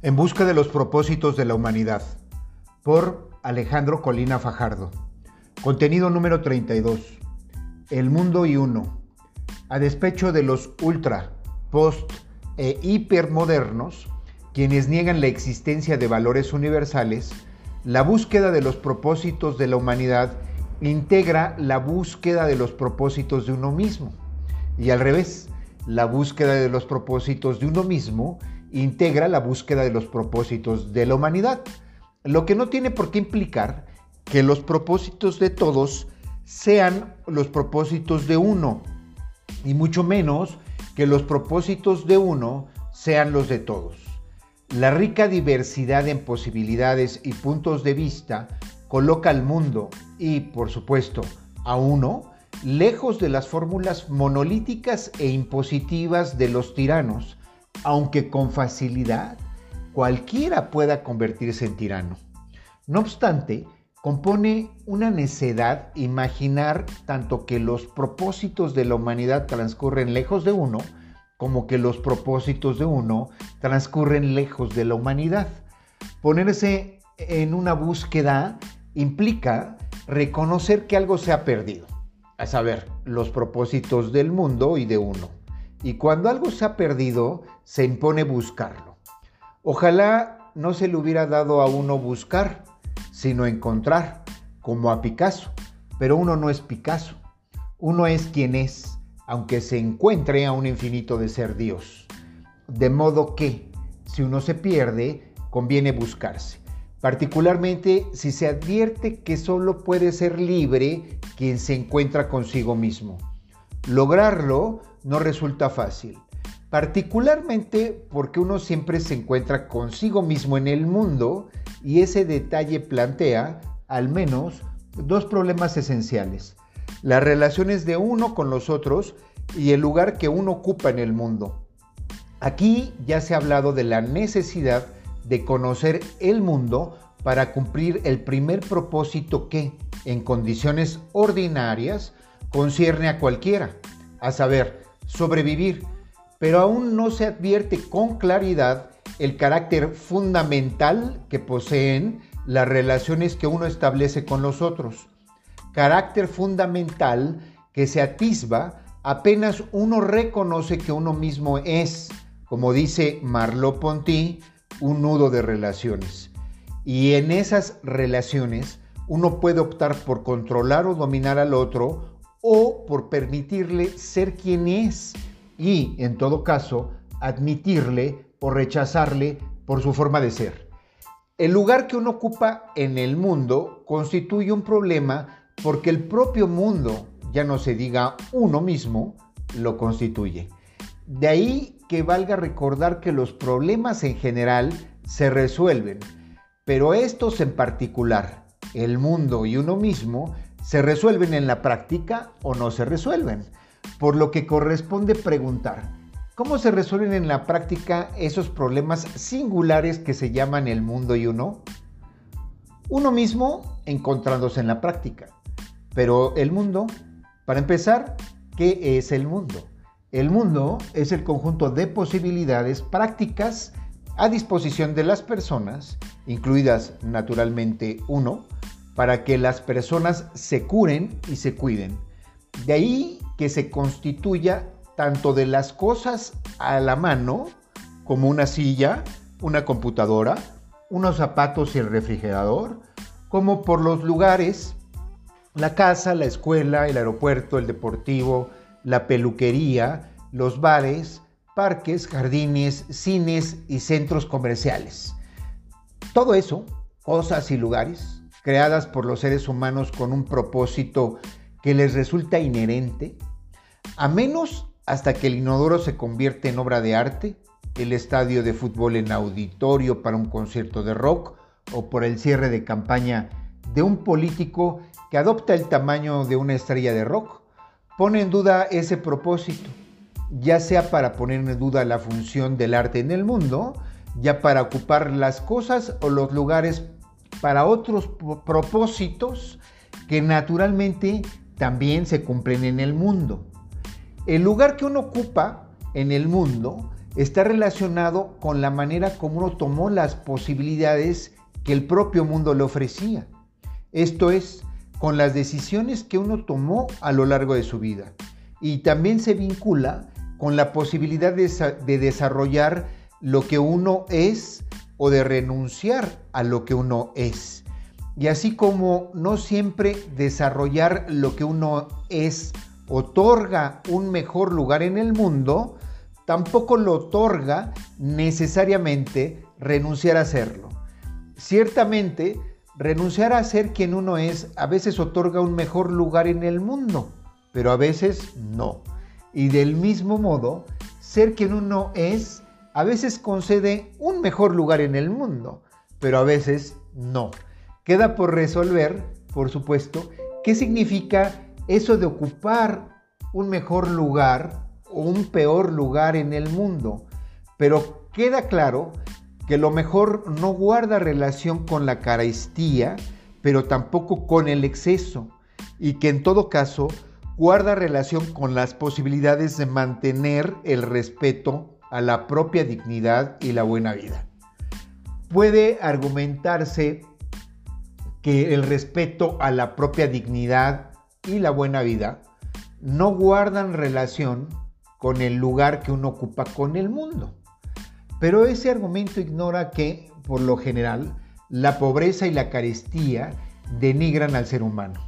En busca de los propósitos de la humanidad, por Alejandro Colina Fajardo. Contenido número 32. El mundo y uno. A despecho de los ultra, post e hipermodernos, quienes niegan la existencia de valores universales, la búsqueda de los propósitos de la humanidad integra la búsqueda de los propósitos de uno mismo. Y al revés, la búsqueda de los propósitos de uno mismo integra la búsqueda de los propósitos de la humanidad, lo que no tiene por qué implicar que los propósitos de todos sean los propósitos de uno, y mucho menos que los propósitos de uno sean los de todos. La rica diversidad en posibilidades y puntos de vista coloca al mundo y, por supuesto, a uno lejos de las fórmulas monolíticas e impositivas de los tiranos, aunque con facilidad cualquiera pueda convertirse en tirano. No obstante, compone una necedad imaginar tanto que los propósitos de la humanidad transcurren lejos de uno, como que los propósitos de uno transcurren lejos de la humanidad. Ponerse en una búsqueda implica reconocer que algo se ha perdido, a saber, los propósitos del mundo y de uno. Y cuando algo se ha perdido, se impone buscarlo. Ojalá no se le hubiera dado a uno buscar, sino encontrar, como a Picasso. Pero uno no es Picasso. Uno es quien es, aunque se encuentre a un infinito de ser Dios. De modo que, si uno se pierde, conviene buscarse. Particularmente si se advierte que solo puede ser libre quien se encuentra consigo mismo. Lograrlo no resulta fácil, particularmente porque uno siempre se encuentra consigo mismo en el mundo y ese detalle plantea, al menos, dos problemas esenciales. Las relaciones de uno con los otros y el lugar que uno ocupa en el mundo. Aquí ya se ha hablado de la necesidad de conocer el mundo para cumplir el primer propósito que, en condiciones ordinarias, concierne a cualquiera, a saber, sobrevivir, pero aún no se advierte con claridad el carácter fundamental que poseen las relaciones que uno establece con los otros. Carácter fundamental que se atisba apenas uno reconoce que uno mismo es, como dice Marlowe Ponty, un nudo de relaciones. Y en esas relaciones uno puede optar por controlar o dominar al otro o por permitirle ser quien es y, en todo caso, admitirle o rechazarle por su forma de ser. El lugar que uno ocupa en el mundo constituye un problema porque el propio mundo, ya no se diga uno mismo, lo constituye. De ahí que valga recordar que los problemas en general se resuelven, pero estos en particular, el mundo y uno mismo, se resuelven en la práctica o no se resuelven. Por lo que corresponde preguntar, ¿cómo se resuelven en la práctica esos problemas singulares que se llaman el mundo y uno? Uno mismo encontrándose en la práctica. Pero el mundo, para empezar, ¿qué es el mundo? El mundo es el conjunto de posibilidades prácticas a disposición de las personas, incluidas naturalmente uno, para que las personas se curen y se cuiden. De ahí que se constituya tanto de las cosas a la mano, como una silla, una computadora, unos zapatos y el refrigerador, como por los lugares, la casa, la escuela, el aeropuerto, el deportivo, la peluquería, los bares, parques, jardines, cines y centros comerciales. Todo eso, cosas y lugares, creadas por los seres humanos con un propósito que les resulta inherente, a menos hasta que el inodoro se convierte en obra de arte, el estadio de fútbol en auditorio para un concierto de rock o por el cierre de campaña de un político que adopta el tamaño de una estrella de rock, pone en duda ese propósito, ya sea para poner en duda la función del arte en el mundo, ya para ocupar las cosas o los lugares para otros propósitos que naturalmente también se cumplen en el mundo. El lugar que uno ocupa en el mundo está relacionado con la manera como uno tomó las posibilidades que el propio mundo le ofrecía. Esto es, con las decisiones que uno tomó a lo largo de su vida. Y también se vincula con la posibilidad de, de desarrollar lo que uno es o de renunciar a lo que uno es. Y así como no siempre desarrollar lo que uno es otorga un mejor lugar en el mundo, tampoco lo otorga necesariamente renunciar a hacerlo. Ciertamente, renunciar a ser quien uno es a veces otorga un mejor lugar en el mundo, pero a veces no. Y del mismo modo, ser quien uno es a veces concede un mejor lugar en el mundo, pero a veces no. Queda por resolver, por supuesto, qué significa eso de ocupar un mejor lugar o un peor lugar en el mundo. Pero queda claro que lo mejor no guarda relación con la carestía, pero tampoco con el exceso, y que en todo caso guarda relación con las posibilidades de mantener el respeto a la propia dignidad y la buena vida. Puede argumentarse que el respeto a la propia dignidad y la buena vida no guardan relación con el lugar que uno ocupa con el mundo. Pero ese argumento ignora que, por lo general, la pobreza y la carestía denigran al ser humano.